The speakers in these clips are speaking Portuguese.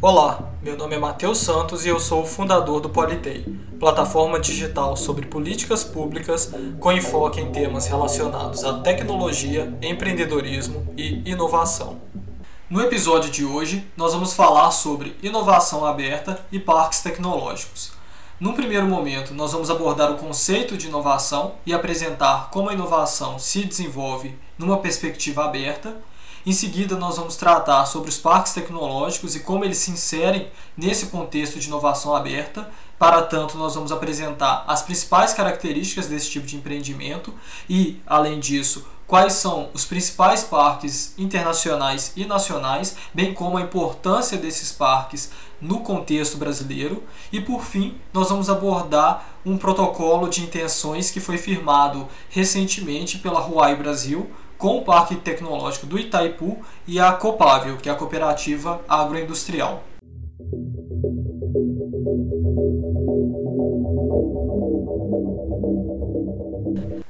Olá, meu nome é Matheus Santos e eu sou o fundador do Politei, plataforma digital sobre políticas públicas com enfoque em temas relacionados à tecnologia, empreendedorismo e inovação. No episódio de hoje, nós vamos falar sobre inovação aberta e parques tecnológicos. Num primeiro momento, nós vamos abordar o conceito de inovação e apresentar como a inovação se desenvolve numa perspectiva aberta em seguida, nós vamos tratar sobre os parques tecnológicos e como eles se inserem nesse contexto de inovação aberta. Para tanto, nós vamos apresentar as principais características desse tipo de empreendimento e, além disso, quais são os principais parques internacionais e nacionais, bem como a importância desses parques no contexto brasileiro. E por fim, nós vamos abordar um protocolo de intenções que foi firmado recentemente pela Huawei Brasil com o Parque Tecnológico do Itaipu e a Copável, que é a cooperativa agroindustrial.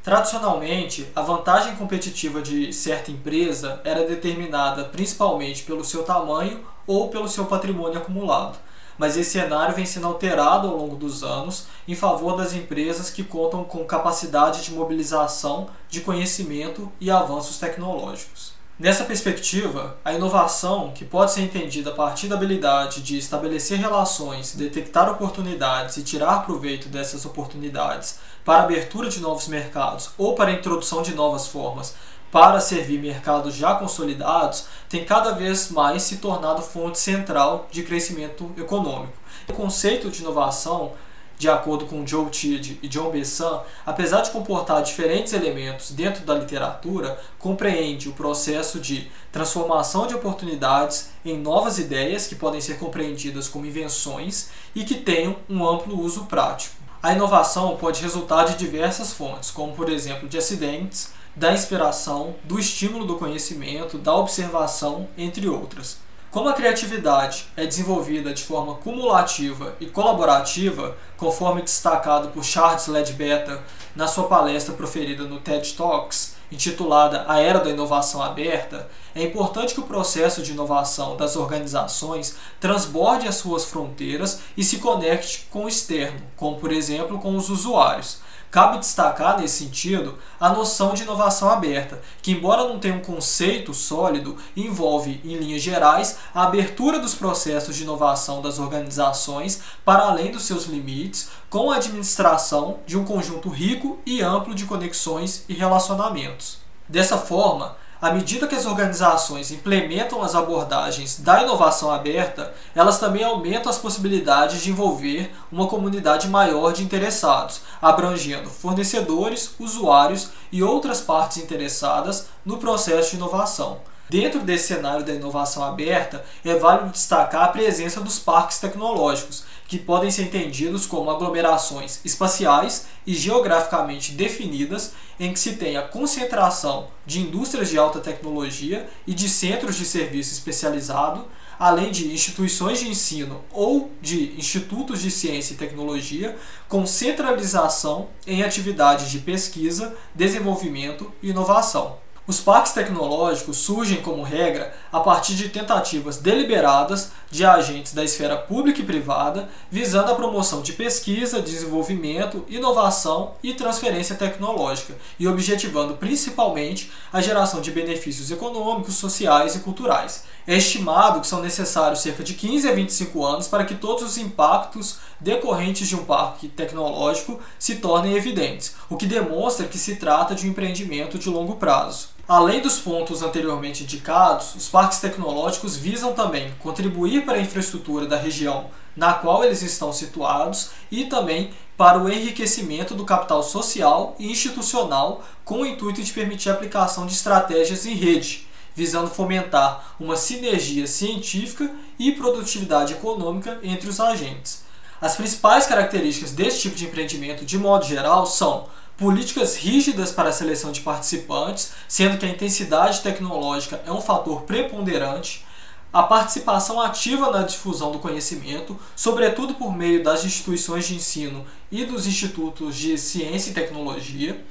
Tradicionalmente, a vantagem competitiva de certa empresa era determinada principalmente pelo seu tamanho ou pelo seu patrimônio acumulado mas esse cenário vem sendo alterado ao longo dos anos em favor das empresas que contam com capacidade de mobilização de conhecimento e avanços tecnológicos. Nessa perspectiva, a inovação, que pode ser entendida a partir da habilidade de estabelecer relações, detectar oportunidades e tirar proveito dessas oportunidades para abertura de novos mercados ou para introdução de novas formas para servir mercados já consolidados, tem cada vez mais se tornado fonte central de crescimento econômico. O conceito de inovação, de acordo com Joe Tidd e John Bessan, apesar de comportar diferentes elementos dentro da literatura, compreende o processo de transformação de oportunidades em novas ideias que podem ser compreendidas como invenções e que tenham um amplo uso prático. A inovação pode resultar de diversas fontes, como por exemplo de acidentes, da inspiração, do estímulo do conhecimento, da observação, entre outras. Como a criatividade é desenvolvida de forma cumulativa e colaborativa, conforme destacado por Charles Ledbetter na sua palestra proferida no TED Talks, intitulada A Era da Inovação Aberta, é importante que o processo de inovação das organizações transborde as suas fronteiras e se conecte com o externo, como por exemplo com os usuários, Cabe destacar, nesse sentido, a noção de inovação aberta, que, embora não tenha um conceito sólido, envolve, em linhas gerais, a abertura dos processos de inovação das organizações para além dos seus limites, com a administração de um conjunto rico e amplo de conexões e relacionamentos. Dessa forma, à medida que as organizações implementam as abordagens da inovação aberta, elas também aumentam as possibilidades de envolver uma comunidade maior de interessados, abrangendo fornecedores, usuários e outras partes interessadas no processo de inovação. Dentro desse cenário da inovação aberta, é válido destacar a presença dos parques tecnológicos, que podem ser entendidos como aglomerações espaciais e geograficamente definidas em que se tem a concentração de indústrias de alta tecnologia e de centros de serviço especializado, além de instituições de ensino ou de institutos de ciência e tecnologia, com centralização em atividades de pesquisa, desenvolvimento e inovação. Os parques tecnológicos surgem, como regra, a partir de tentativas deliberadas de agentes da esfera pública e privada, visando a promoção de pesquisa, desenvolvimento, inovação e transferência tecnológica, e objetivando principalmente a geração de benefícios econômicos, sociais e culturais. É estimado que são necessários cerca de 15 a 25 anos para que todos os impactos decorrentes de um parque tecnológico se tornem evidentes, o que demonstra que se trata de um empreendimento de longo prazo. Além dos pontos anteriormente indicados, os parques tecnológicos visam também contribuir para a infraestrutura da região na qual eles estão situados e também para o enriquecimento do capital social e institucional com o intuito de permitir a aplicação de estratégias em rede, visando fomentar uma sinergia científica e produtividade econômica entre os agentes. As principais características desse tipo de empreendimento, de modo geral, são políticas rígidas para a seleção de participantes, sendo que a intensidade tecnológica é um fator preponderante, a participação ativa na difusão do conhecimento, sobretudo por meio das instituições de ensino e dos institutos de ciência e tecnologia,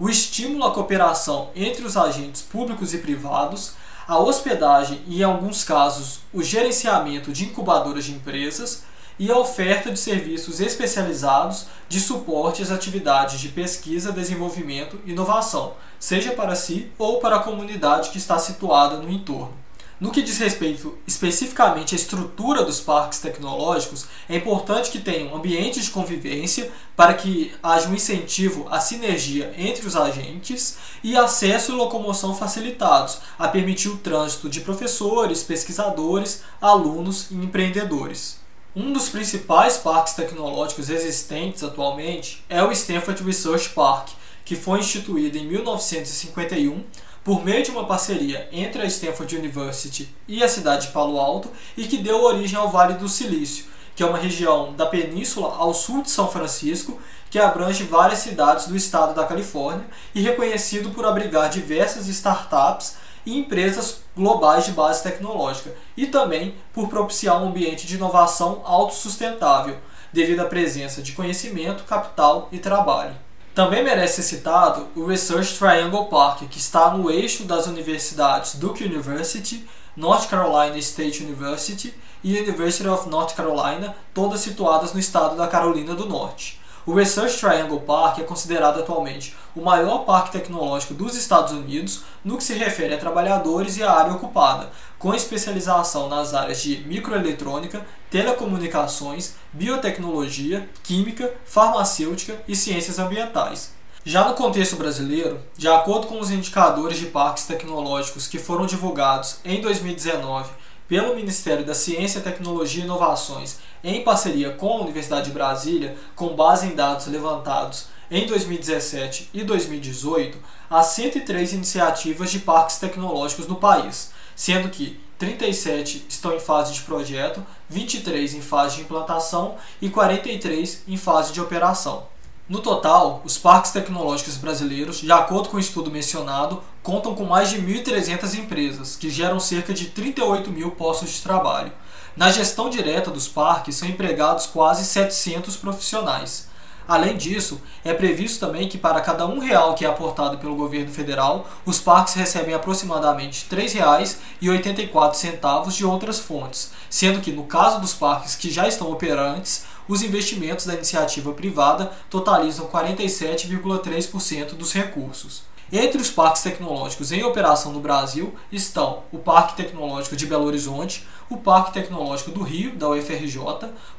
o estímulo à cooperação entre os agentes públicos e privados, a hospedagem e, em alguns casos, o gerenciamento de incubadoras de empresas e a oferta de serviços especializados de suporte às atividades de pesquisa, desenvolvimento e inovação, seja para si ou para a comunidade que está situada no entorno. No que diz respeito especificamente à estrutura dos parques tecnológicos, é importante que tenham ambientes de convivência para que haja um incentivo à sinergia entre os agentes e acesso e locomoção facilitados, a permitir o trânsito de professores, pesquisadores, alunos e empreendedores. Um dos principais parques tecnológicos existentes atualmente é o Stanford Research Park, que foi instituído em 1951 por meio de uma parceria entre a Stanford University e a cidade de Palo Alto e que deu origem ao Vale do Silício, que é uma região da península ao sul de São Francisco que abrange várias cidades do estado da Califórnia e reconhecido por abrigar diversas startups e empresas globais de base tecnológica, e também por propiciar um ambiente de inovação autossustentável, devido à presença de conhecimento, capital e trabalho. Também merece ser citado o Research Triangle Park, que está no eixo das universidades Duke University, North Carolina State University e University of North Carolina, todas situadas no estado da Carolina do Norte. O Research Triangle Park é considerado atualmente o maior parque tecnológico dos Estados Unidos no que se refere a trabalhadores e a área ocupada, com especialização nas áreas de microeletrônica, telecomunicações, biotecnologia, química, farmacêutica e ciências ambientais. Já no contexto brasileiro, de acordo com os indicadores de parques tecnológicos que foram divulgados em 2019 pelo Ministério da Ciência, Tecnologia e Inovações, em parceria com a Universidade de Brasília, com base em dados levantados em 2017 e 2018, há 103 iniciativas de parques tecnológicos no país, sendo que 37 estão em fase de projeto, 23 em fase de implantação e 43 em fase de operação. No total, os parques tecnológicos brasileiros, de acordo com o estudo mencionado, contam com mais de 1.300 empresas, que geram cerca de 38 mil postos de trabalho. Na gestão direta dos parques são empregados quase 700 profissionais. Além disso, é previsto também que para cada um real que é aportado pelo governo federal, os parques recebem aproximadamente R$ 3,84 de outras fontes, sendo que no caso dos parques que já estão operantes, os investimentos da iniciativa privada totalizam 47,3% dos recursos. Entre os parques tecnológicos em operação no Brasil estão o Parque Tecnológico de Belo Horizonte, o Parque Tecnológico do Rio, da UFRJ,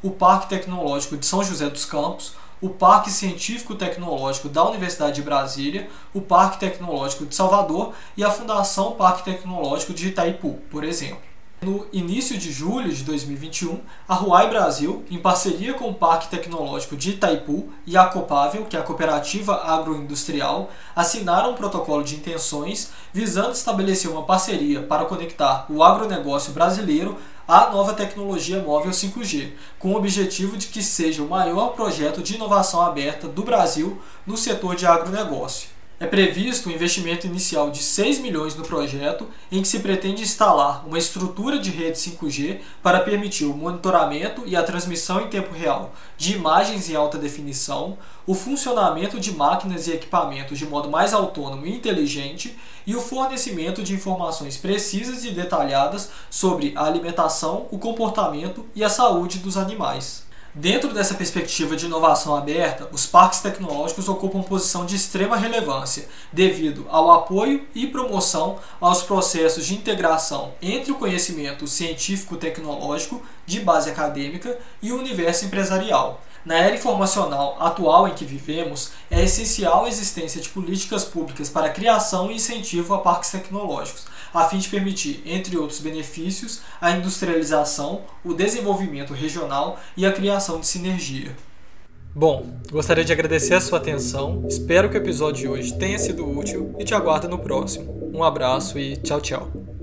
o Parque Tecnológico de São José dos Campos, o Parque Científico Tecnológico da Universidade de Brasília, o Parque Tecnológico de Salvador e a Fundação Parque Tecnológico de Itaipu, por exemplo. No início de julho de 2021, a Huawei Brasil, em parceria com o Parque Tecnológico de Itaipu e a Copável, que é a Cooperativa Agroindustrial, assinaram um protocolo de intenções visando estabelecer uma parceria para conectar o agronegócio brasileiro à nova tecnologia móvel 5G, com o objetivo de que seja o maior projeto de inovação aberta do Brasil no setor de agronegócio. É previsto um investimento inicial de 6 milhões no projeto, em que se pretende instalar uma estrutura de rede 5G para permitir o monitoramento e a transmissão em tempo real de imagens em alta definição, o funcionamento de máquinas e equipamentos de modo mais autônomo e inteligente e o fornecimento de informações precisas e detalhadas sobre a alimentação, o comportamento e a saúde dos animais. Dentro dessa perspectiva de inovação aberta, os parques tecnológicos ocupam posição de extrema relevância, devido ao apoio e promoção aos processos de integração entre o conhecimento científico-tecnológico de base acadêmica e o universo empresarial. Na era informacional atual em que vivemos, é essencial a existência de políticas públicas para a criação e incentivo a parques tecnológicos, a fim de permitir, entre outros benefícios, a industrialização, o desenvolvimento regional e a criação de sinergia. Bom, gostaria de agradecer a sua atenção, espero que o episódio de hoje tenha sido útil e te aguardo no próximo. Um abraço e tchau, tchau.